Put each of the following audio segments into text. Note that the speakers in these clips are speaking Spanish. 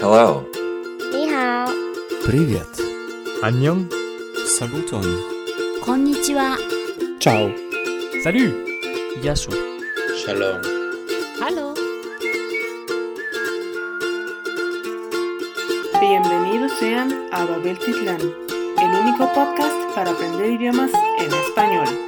Hello. Ni hao. Привет. 안녕. Saluton. Konnichiwa. Ciao. Salut. Yasu. Shalom. Hallo. Bienvenidos sean a Babel Titlán, el único podcast para aprender idiomas en español.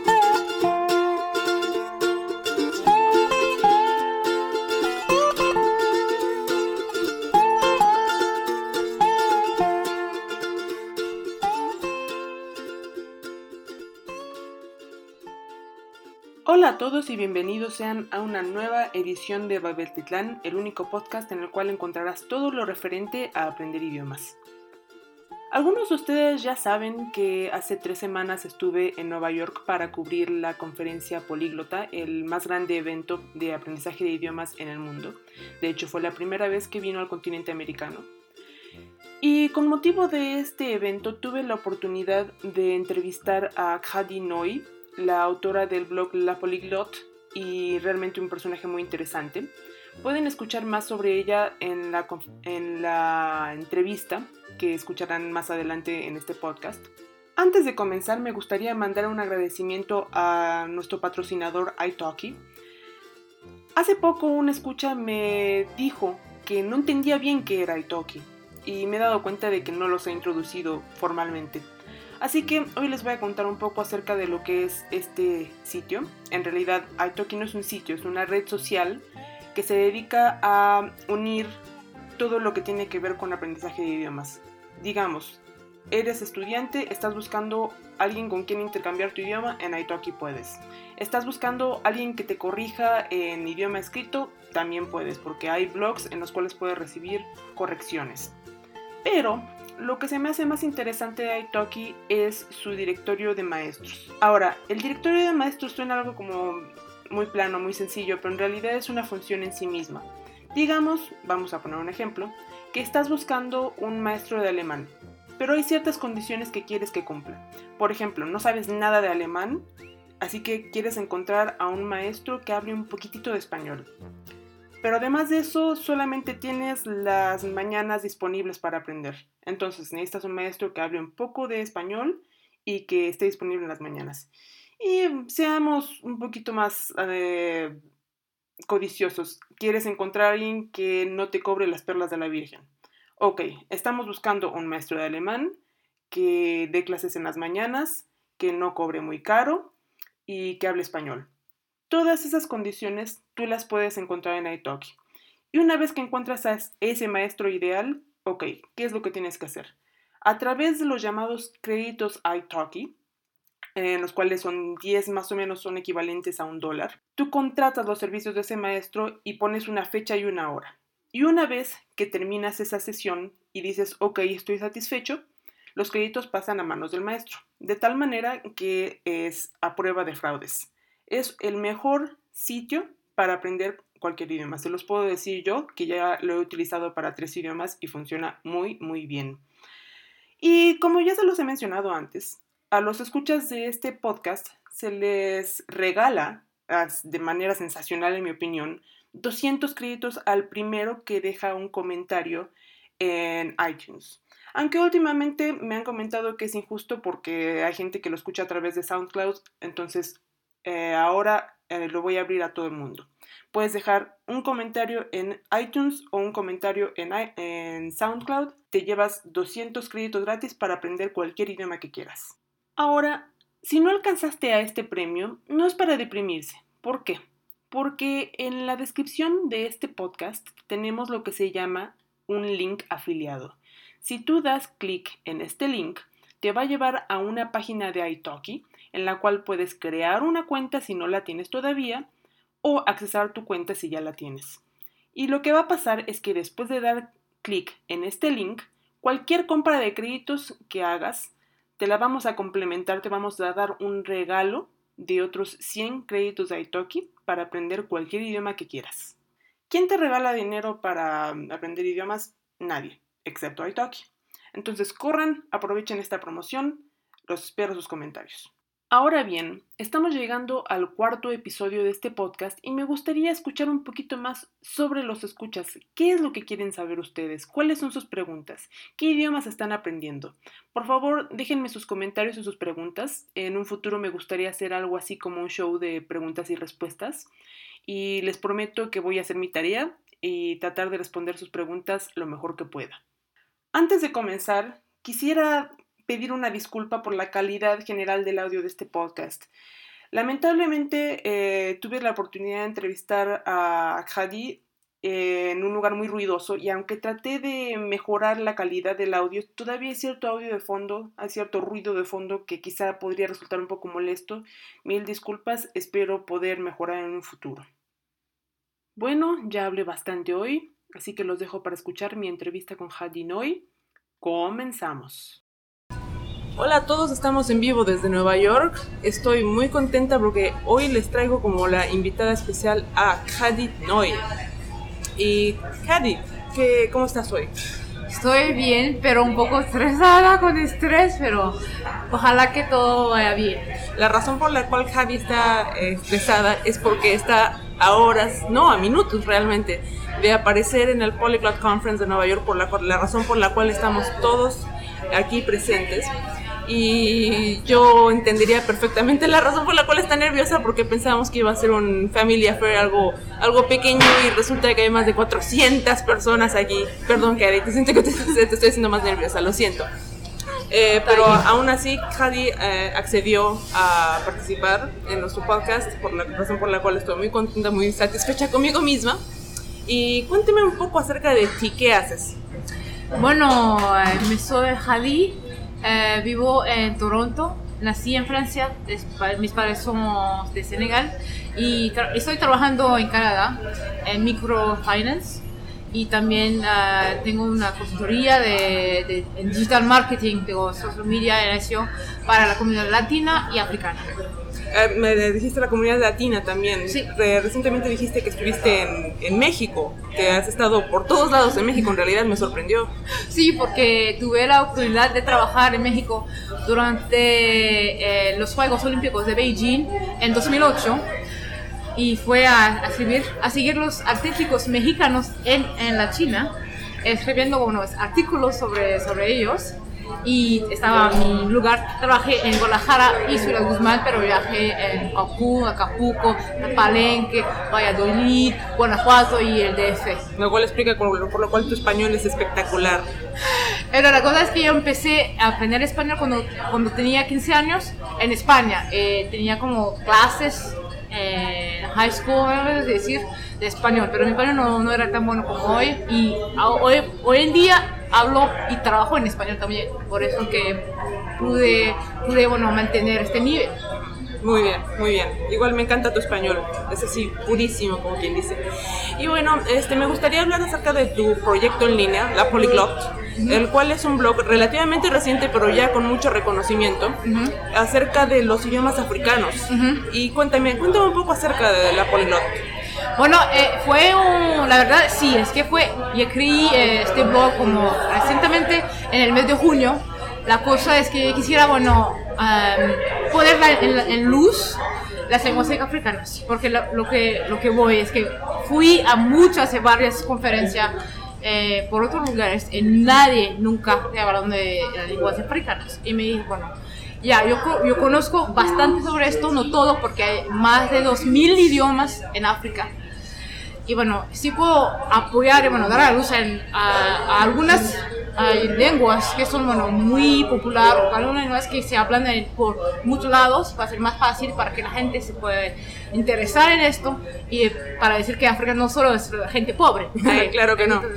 Hola a todos y bienvenidos sean a una nueva edición de Babel Titlán, el único podcast en el cual encontrarás todo lo referente a aprender idiomas. Algunos de ustedes ya saben que hace tres semanas estuve en Nueva York para cubrir la conferencia Políglota, el más grande evento de aprendizaje de idiomas en el mundo. De hecho, fue la primera vez que vino al continente americano. Y con motivo de este evento tuve la oportunidad de entrevistar a Khadi Noy, la autora del blog La Polyglot y realmente un personaje muy interesante. Pueden escuchar más sobre ella en la, en la entrevista que escucharán más adelante en este podcast. Antes de comenzar me gustaría mandar un agradecimiento a nuestro patrocinador iTalki. Hace poco una escucha me dijo que no entendía bien qué era iTalki y me he dado cuenta de que no los he introducido formalmente. Así que hoy les voy a contar un poco acerca de lo que es este sitio. En realidad, iTalki no es un sitio, es una red social que se dedica a unir todo lo que tiene que ver con aprendizaje de idiomas. Digamos, eres estudiante, estás buscando alguien con quien intercambiar tu idioma, en Italki puedes. Estás buscando alguien que te corrija en idioma escrito, también puedes, porque hay blogs en los cuales puedes recibir correcciones. Pero lo que se me hace más interesante de Italki es su directorio de maestros. Ahora, el directorio de maestros suena algo como muy plano, muy sencillo, pero en realidad es una función en sí misma. Digamos, vamos a poner un ejemplo, que estás buscando un maestro de alemán, pero hay ciertas condiciones que quieres que cumpla. Por ejemplo, no sabes nada de alemán, así que quieres encontrar a un maestro que hable un poquitito de español. Pero además de eso, solamente tienes las mañanas disponibles para aprender. Entonces necesitas un maestro que hable un poco de español y que esté disponible en las mañanas. Y seamos un poquito más eh, codiciosos. Quieres encontrar alguien que no te cobre las perlas de la Virgen. Ok, estamos buscando un maestro de alemán que dé clases en las mañanas, que no cobre muy caro y que hable español. Todas esas condiciones tú las puedes encontrar en Italki. Y una vez que encuentras a ese maestro ideal, ok, ¿qué es lo que tienes que hacer? A través de los llamados créditos Italki, en los cuales son 10 más o menos son equivalentes a un dólar, tú contratas los servicios de ese maestro y pones una fecha y una hora. Y una vez que terminas esa sesión y dices, ok, estoy satisfecho, los créditos pasan a manos del maestro, de tal manera que es a prueba de fraudes es el mejor sitio para aprender cualquier idioma. Se los puedo decir yo, que ya lo he utilizado para tres idiomas y funciona muy, muy bien. Y como ya se los he mencionado antes, a los escuchas de este podcast se les regala, de manera sensacional en mi opinión, 200 créditos al primero que deja un comentario en iTunes. Aunque últimamente me han comentado que es injusto porque hay gente que lo escucha a través de SoundCloud, entonces eh, ahora eh, lo voy a abrir a todo el mundo. Puedes dejar un comentario en iTunes o un comentario en, en SoundCloud. Te llevas 200 créditos gratis para aprender cualquier idioma que quieras. Ahora, si no alcanzaste a este premio, no es para deprimirse. ¿Por qué? Porque en la descripción de este podcast tenemos lo que se llama un link afiliado. Si tú das clic en este link, te va a llevar a una página de italki en la cual puedes crear una cuenta si no la tienes todavía o accesar tu cuenta si ya la tienes. Y lo que va a pasar es que después de dar clic en este link, cualquier compra de créditos que hagas, te la vamos a complementar, te vamos a dar un regalo de otros 100 créditos de Italki para aprender cualquier idioma que quieras. ¿Quién te regala dinero para aprender idiomas? Nadie, excepto Italki. Entonces corran, aprovechen esta promoción, los espero sus comentarios. Ahora bien, estamos llegando al cuarto episodio de este podcast y me gustaría escuchar un poquito más sobre los escuchas. ¿Qué es lo que quieren saber ustedes? ¿Cuáles son sus preguntas? ¿Qué idiomas están aprendiendo? Por favor, déjenme sus comentarios y sus preguntas. En un futuro me gustaría hacer algo así como un show de preguntas y respuestas. Y les prometo que voy a hacer mi tarea y tratar de responder sus preguntas lo mejor que pueda. Antes de comenzar, quisiera pedir una disculpa por la calidad general del audio de este podcast. Lamentablemente eh, tuve la oportunidad de entrevistar a Khadi eh, en un lugar muy ruidoso y aunque traté de mejorar la calidad del audio, todavía hay cierto audio de fondo, hay cierto ruido de fondo que quizá podría resultar un poco molesto. Mil disculpas, espero poder mejorar en un futuro. Bueno, ya hablé bastante hoy, así que los dejo para escuchar mi entrevista con Hadi Noy. Comenzamos. Hola a todos, estamos en vivo desde Nueva York. Estoy muy contenta porque hoy les traigo como la invitada especial a Khadi Noy. Y Khadi, ¿qué, ¿cómo estás hoy? Estoy bien, pero un poco estresada con estrés, pero ojalá que todo vaya bien. La razón por la cual Khadi está eh, estresada es porque está a horas, no, a minutos realmente, de aparecer en el Polyglot Conference de Nueva York, por la, la razón por la cual estamos todos aquí presentes y yo entendería perfectamente la razón por la cual está nerviosa porque pensábamos que iba a ser un family affair, algo, algo pequeño y resulta que hay más de 400 personas aquí. Perdón, que te siento que te, estoy haciendo más nerviosa, lo siento. Eh, pero aún así, Hadi eh, accedió a participar en nuestro podcast, por la razón por la cual estoy muy contenta, muy satisfecha conmigo misma. Y cuénteme un poco acerca de ti, ¿qué haces? Bueno, eh, me soy Hadi, eh, vivo en Toronto, nací en Francia, mis padres somos de Senegal y estoy trabajando en Canadá en microfinance y también uh, tengo una consultoría de, de, digital marketing, de social media y para la comunidad latina y africana. Eh, me dijiste la comunidad latina también. Sí. recientemente dijiste que estuviste en, en, México, que has estado por todos lados en México, en realidad me sorprendió. Sí, porque tuve la oportunidad de trabajar en México durante eh, los Juegos Olímpicos de Beijing en 2008 y fue a, a, escribir, a seguir los artísticos mexicanos en, en la China, escribiendo unos artículos sobre, sobre ellos y estaba mi lugar, trabajé en Guadalajara y Ciudad Guzmán, pero viajé en Cancún, Acapulco, Palenque, Valladolid, Guanajuato y el DF. Lo cual explica por lo cual tu español es espectacular. Pero la cosa es que yo empecé a aprender español cuando, cuando tenía 15 años en España. Eh, tenía como clases en high school, es decir, de español, pero mi español no, no era tan bueno como hoy. Y hoy, hoy en día hablo y trabajo en español también, por eso que pude, pude bueno, mantener este nivel. Muy bien, muy bien. Igual me encanta tu español, es así, purísimo, como quien dice. Y bueno, este, me gustaría hablar acerca de tu proyecto en línea, La Polyglot, el cual es un blog relativamente reciente, pero ya con mucho reconocimiento, acerca de los idiomas africanos. Y cuéntame, cuéntame un poco acerca de La Polyglot. Bueno, eh, fue un, la verdad, sí, es que fue, y escribí eh, este blog como recientemente en el mes de junio. La cosa es que quisiera, bueno, poner en, luz las lenguas africanas, porque lo, que, lo que voy es que fui a muchas, a varias conferencias eh, por otros lugares y nadie nunca me hablaron de las lenguas africanas. Y me dije, bueno, ya, yo, yo conozco bastante sobre esto, no todo, porque hay más de 2.000 idiomas en África. Y bueno, sí puedo apoyar y bueno, dar a luz en, a, algunas lenguas que son bueno, muy populares, algunas lenguas que se hablan por muchos lados, va a ser más fácil para que la gente se pueda interesar en esto y para decir que África no solo es gente pobre. claro que no.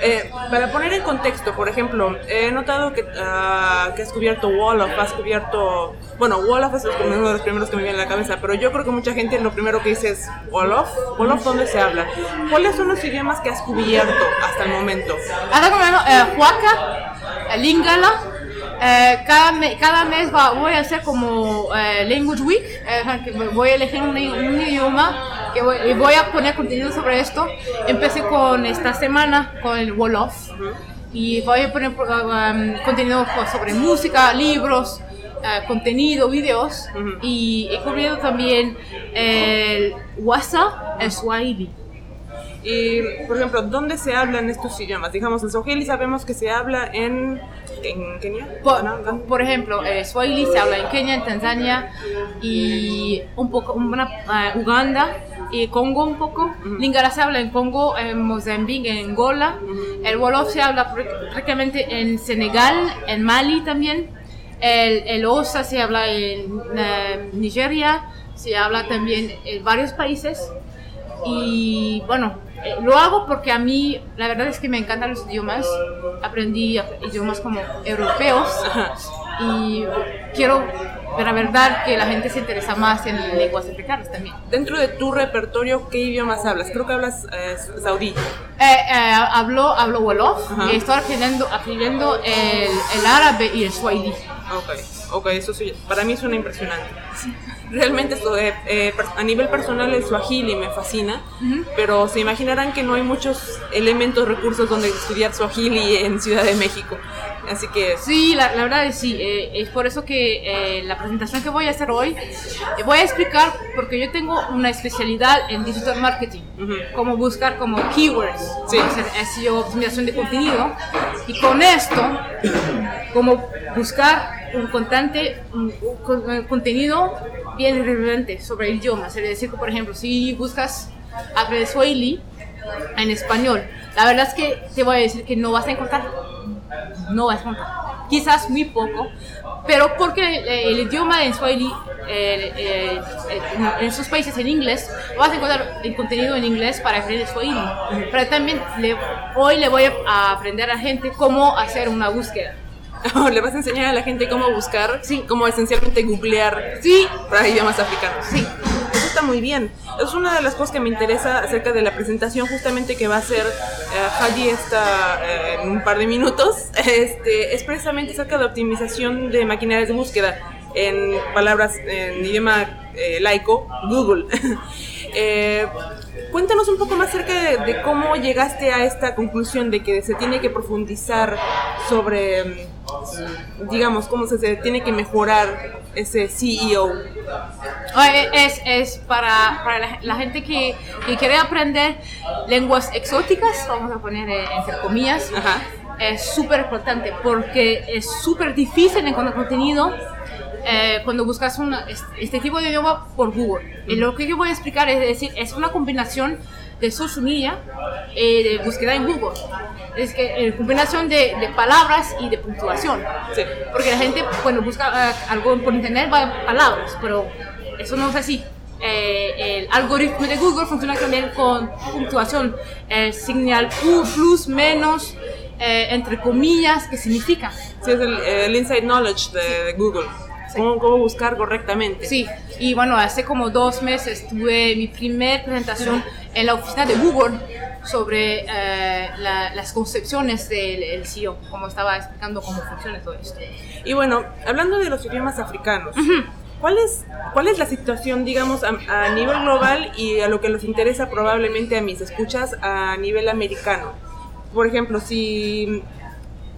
Eh, para poner en contexto, por ejemplo, he notado que, uh, que has cubierto Wolof, has cubierto... Bueno, Wolof es uno de los primeros que me viene a la cabeza, pero yo creo que mucha gente lo primero que dice es Wolof. ¿Wolof dónde se habla? ¿Cuáles son los idiomas que has cubierto hasta el momento? Ahora como eh, Huaca, Lingala, eh, cada, cada, mes va, voy a hacer como eh, Language Week, eh, voy a elegir un, un idioma y voy a poner contenido sobre esto. Empecé con esta semana con el Wolof y voy a poner um, contenido sobre música, libros, eh, contenido, videos, Ujú. y he cubierto también el WhatsApp, el Swahili. Y, por ejemplo, ¿dónde se hablan estos idiomas? Digamos, el Swahili sabemos que se habla en, en Kenia. Por, por ejemplo, el Swahili se habla en Kenia, en Tanzania y un poco una, eh, Uganda y Congo un poco. Lingala se habla en Congo, en Mozambique, en Angola. El Wolof se habla pr- prácticamente en Senegal, en Mali también. El, el Osa se habla en eh, Nigeria, se habla también en varios países. Y bueno, eh, lo hago porque a mí la verdad es que me encantan los idiomas. Aprendí ap- idiomas como europeos y quiero ver la verdad que la gente se interesa más en lenguas africanas también. Dentro de tu repertorio, ¿qué idiomas hablas? Creo que hablas eh, saudí. Eh, eh, hablo, hablo Wolof y estoy aprendiendo, aprendiendo el, el árabe y el swahili. Ok, ok, eso sí, para mí suena impresionante. Realmente esto, eh, eh, per- a nivel personal el Swahili me fascina, pero se imaginarán que no hay muchos elementos, recursos donde estudiar Swahili en Ciudad de México. Así que Sí, la, la verdad es sí. eh, es por eso que eh, la presentación que voy a hacer hoy, eh, voy a explicar porque yo tengo una especialidad en digital marketing, Ujú. cómo buscar como keywords, Sí. cómo hacer SEO, optimización de contenido, y con esto, cómo buscar un constante, un, un eh, contenido bien relevante sobre el idioma. Es decir, que, por ejemplo, si buscas aprender Swahili en español, la verdad es que te voy a decir que no vas a encontrar no vas a encontrar. Quizás muy poco, pero porque eh, el idioma en Swahili, en esos países en inglés, vas a encontrar el contenido en inglés para aprender Swahili. Pero también le- hoy le voy a aprender a gente cómo hacer una búsqueda. le vas a enseñar a la gente cómo buscar, cómo esencialmente googlear Sí, para idiomas africanos. sí. Eso está muy bien. Es una de las cosas que me interesa acerca de la presentación justamente que va a hacer eh, Hadi esta, eh, en un par de minutos. Este, es precisamente acerca de optimización de maquinarias de búsqueda en palabras en idioma eh, laico, Google. Eh, cuéntanos un poco más acerca de, de cómo llegaste a esta conclusión de que se tiene que profundizar sobre, mm, digamos, cómo se, tiene que mejorar ese E CEO. Eh, Es, es para, para la, la gente que, que quiere aprender lenguas exóticas, vamos a poner eh, entre comillas, Ajá. es súper importante porque es súper difícil encontrar contenido eh, cuando buscas una- es- este tipo de idioma por Google. Y lo que yo voy a explicar es decir, es una combinación de social media y de búsqueda en Google. Es que eh, combinación de, de palabras y de puntuación. Sí. Porque la gente cuando busca eh, algo por internet va a palabras, pero eso no es así. Eh, el algoritmo de Google funciona también con puntuación, eh, señal U, plus, menos, eh, entre comillas, que significa. Sí, es el, el inside knowledge de, de Google. Cómo, cómo buscar correctamente. Sí, y bueno, hace como dos meses tuve mi primer presentación en la oficina de Google sobre eh, la- las concepciones del el CEO, como estaba explicando cómo funciona todo esto. Y bueno, hablando de los idiomas africanos, ¿cuál, es, ¿cuál es la situación, digamos, a, a nivel global y a lo que les interesa probablemente a mis escuchas a nivel americano? Por ejemplo, si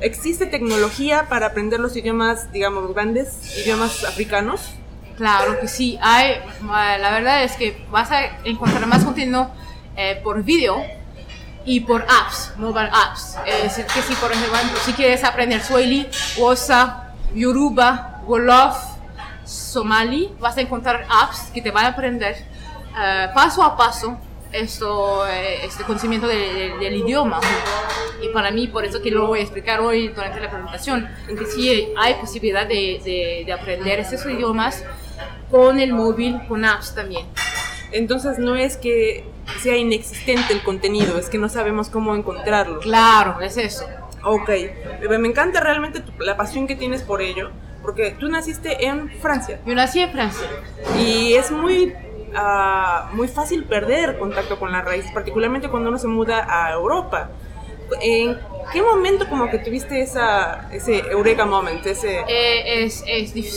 existe tecnología para aprender los idiomas, digamos, grandes, idiomas africanos. Claro que sí, hay, la verdad es que vas a encontrar más contenido eh, por video y por apps, mobile apps. Es decir, que si por ejemplo, si quieres aprender Swahili, Wosa, Yoruba, Wolof, Somali, vas a encontrar apps que te van a aprender eh, paso a paso esto, eh, este conocimiento de- de- del idioma. Y para mí, por eso que lo voy a explicar hoy durante la presentación, que sí hay posibilidad de, de- de aprender esos idiomas con el móvil, con apps también. Entonces no es que sea inexistente el contenido, es que no sabemos cómo encontrarlo. Claro, es eso. Ok, me encanta realmente tu- la pasión que tienes por ello, porque tú naciste en Francia Yo nací en Francia. y es muy, ah, muy fácil perder contacto con la raíz, particularmente cuando uno se muda a Europa. ¿En qué momento como que tuviste esa, ese eureka moment, ese... Eh, es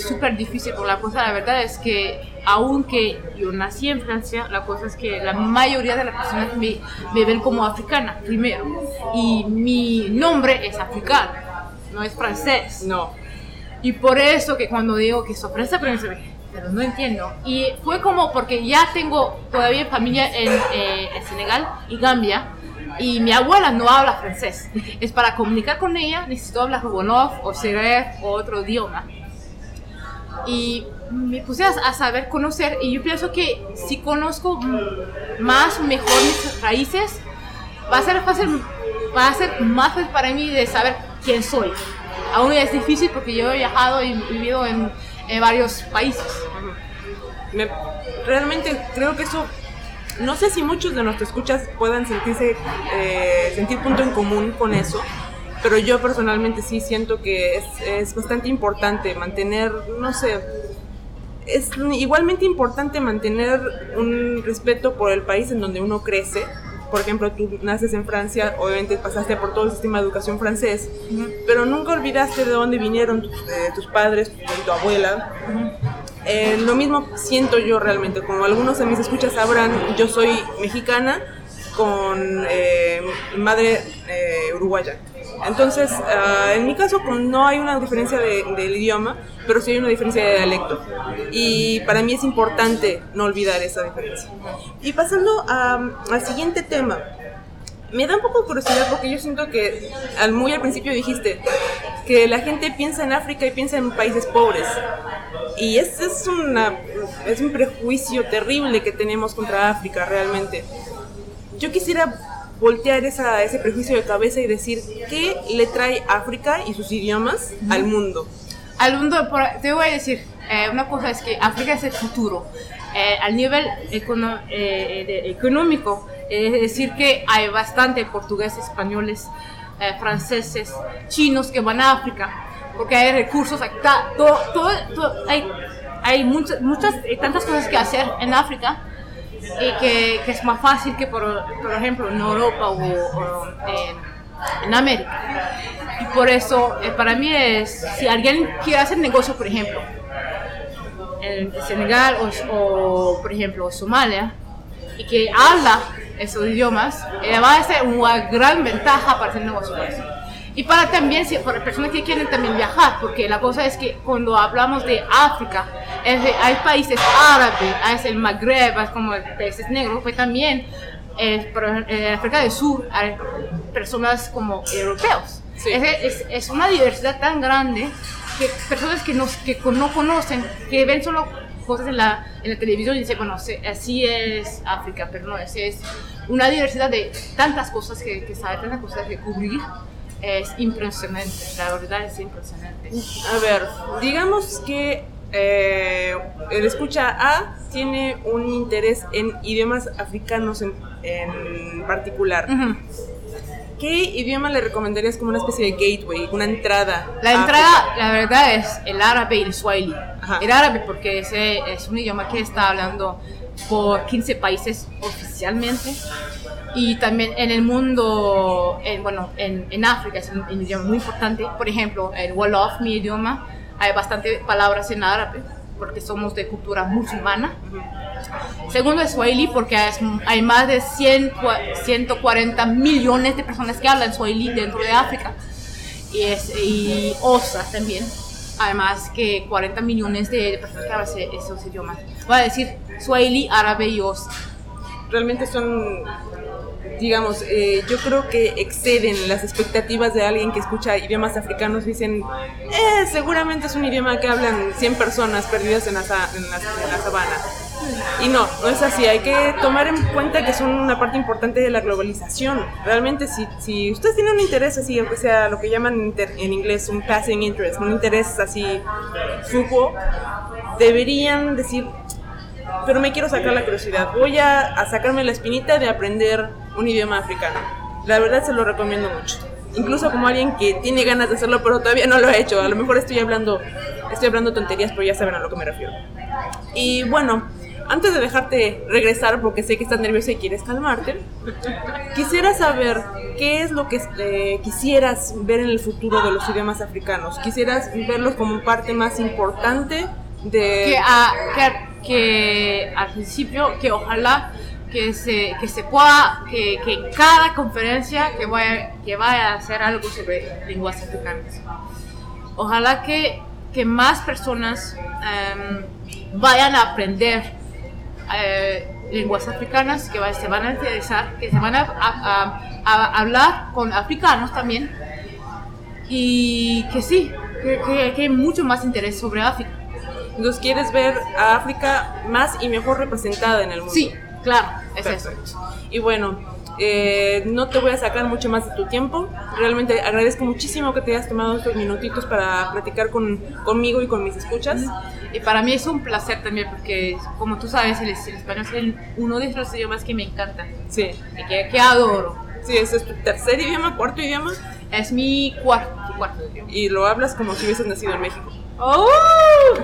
súper difícil, por la cosa, la verdad es que aunque yo nací en Francia, la cosa es que la mayoría de las personas me, me ven como africana, primero. Y mi nombre es africano, no es francés. No. Y por eso que cuando digo que sorpresa, pero pero no entiendo. Y fue como porque ya tengo todavía familia en, eh, en Senegal y Gambia y mi abuela no habla francés. Es para comunicar con ella necesito hablar Wolof o Seref o otro idioma. Y me puse a, saber conocer y yo pienso que si conozco más mejor mis raíces, va a ser fácil, va a ser más fácil para mí de saber quién soy. Aún es difícil porque yo he viajado y vivido en, en varios países. Me, realmente creo que eso no sé si muchos de nuestros escuchas puedan sentirse, eh, sentir punto en común con eso, pero yo personalmente sí siento que es, es bastante importante mantener, no sé, es igualmente importante mantener un respeto por el país en donde uno crece. Por ejemplo, tú naces en Francia, obviamente pasaste por todo el sistema de educación francés, pero nunca olvidaste de dónde vinieron tus, eh, tus padres, tu, abuela. Eh, lo mismo siento yo realmente, como algunos de mis escuchas sabrán, yo soy mexicana con eh, madre eh, uruguaya. Entonces, ah, en mi caso no hay una diferencia de, del idioma, pero sí hay una diferencia de dialecto. Y para mí es importante no olvidar esa diferencia. Y pasando al siguiente tema, me da un poco de curiosidad porque yo siento que al, muy al principio dijiste que la gente piensa en África y piensa en países pobres. Y es, es, una, es un prejuicio terrible que tenemos contra África realmente. Yo quisiera voltear esa, ese prejuicio de cabeza y decir qué le trae África y sus idiomas al mundo. Al mundo, te voy a decir, eh, una cosa es que África es el futuro. Eh, al nivel eh, económico, es decir, que hay bastante portugueses, españoles, franceses, chinos que van a África, porque hay recursos, todo, todo, hay, hay muchas, muchas, tantas cosas que hacer en África y que, que, es más fácil que, por, por ejemplo, en Europa o, en América. Y por eso, eh, para mí es, si alguien quiere hacer negocio, por ejemplo, en Senegal o, por ejemplo, Somalia, y que habla esos idiomas, eh, va a ser una gran ventaja para hacer negocio y para también, para personas que quieren también viajar, porque la cosa es que cuando hablamos de África, hay países árabes, hay el Magreb, hay como países negros, pues también eh, en África del Sur hay personas como europeos. Es, es, una diversidad tan grande que personas que, nos, que no conocen, que ven solo cosas en la, en la televisión y dicen, bueno, así es África, pero no, es, es una diversidad de tantas cosas que, que saber, tantas cosas que cubrir es impresionante, la verdad es impresionante. A ver, digamos que eh, el escucha A tiene un interés en idiomas africanos en, en particular. ¿Qué idioma le recomendarías como una especie de gateway, una entrada? La entrada, la verdad, es el árabe y el swahili. El árabe porque ese es un idioma que está hablando por 15 países oficialmente y también en el mundo, en, bueno, en, en África es un, idioma muy importante. Por ejemplo, el Wolof, mi idioma, hay bastantes palabras en árabe porque somos de cultura musulmana. Segundo es Swahili porque hay más de 100, 140 millones de personas que hablan Swahili dentro de África. Y, es, y Osa también. Además que 40 millones de personas que hablan esos idiomas. Voy a decir Swahili, árabe y Osa. Realmente son digamos, eh, yo creo que exceden las expectativas de alguien que escucha idiomas africanos. Dicen, eh, seguramente es un idioma que hablan 100 personas perdidas en la, en la, sabana. Y no, no es así. Hay que tomar en cuenta que son una parte importante de la globalización. Realmente, si, si ustedes tienen un interés así, aunque sea lo que llaman en inglés un passing interest, un interés así supo, deberían decir, pero me quiero sacar la curiosidad. Voy a, a, sacarme la espinita de aprender un idioma africano. La verdad se lo recomiendo mucho. Incluso como alguien que tiene ganas de hacerlo, pero todavía no lo ha hecho. A lo mejor estoy hablando, estoy hablando tonterías, pero ya saben a lo que me refiero. Y bueno, antes de dejarte regresar, porque sé que estás nerviosa y quieres calmarte, quisiera saber qué es lo que eh, quisieras ver en el futuro de los idiomas africanos. ¿Quisieras verlos como parte más importante de... Que, a, que, que al principio, que ojalá que se, que se pueda, que, que en cada conferencia que vaya, que vaya a hacer algo sobre lenguas africanas. Ojalá que que más personas em, vayan a aprender eh, lenguas africanas, que se van a interesar, que se van a, a- hablar con africanos también y que sí, que, que- que hay mucho más interés sobre África. Entonces quieres ver a África más y mejor representada en el mundo. Sí, claro, es eso. Y bueno, eh, no te voy a sacar mucho más de tu tiempo. Realmente agradezco muchísimo que te hayas tomado estos minutitos para platicar con, conmigo y con mis escuchas. Y para mí es un placer también porque, como tú sabes, el, el español es el- uno de los idiomas que me encanta Sí, y que, que adoro. sí, ese es tu tercer idioma, cuarto idioma, Es mi cuarto, cuarto idioma. y lo hablas como si hubieses nacido en México. ¡Oh!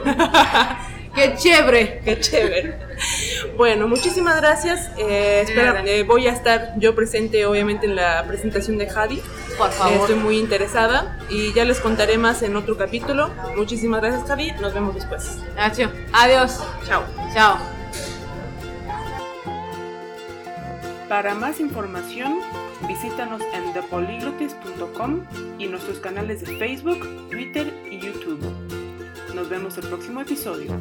¡Qué chévere! Qué chévere. Bueno, muchísimas gracias. Eh, espera, eh, voy a estar yo presente, obviamente, en la presentación de Jadi. Por Eh, favor. Estoy muy interesada y ya les contaré más en otro capítulo. Muchísimas gracias, Javi. Nos vemos después. Nacho, adiós. Chao. Chao. Para más información, visítanos en thepoliglotis.com y nuestros canales de Facebook, Twitter y YouTube. Nos vemos el próximo episodio.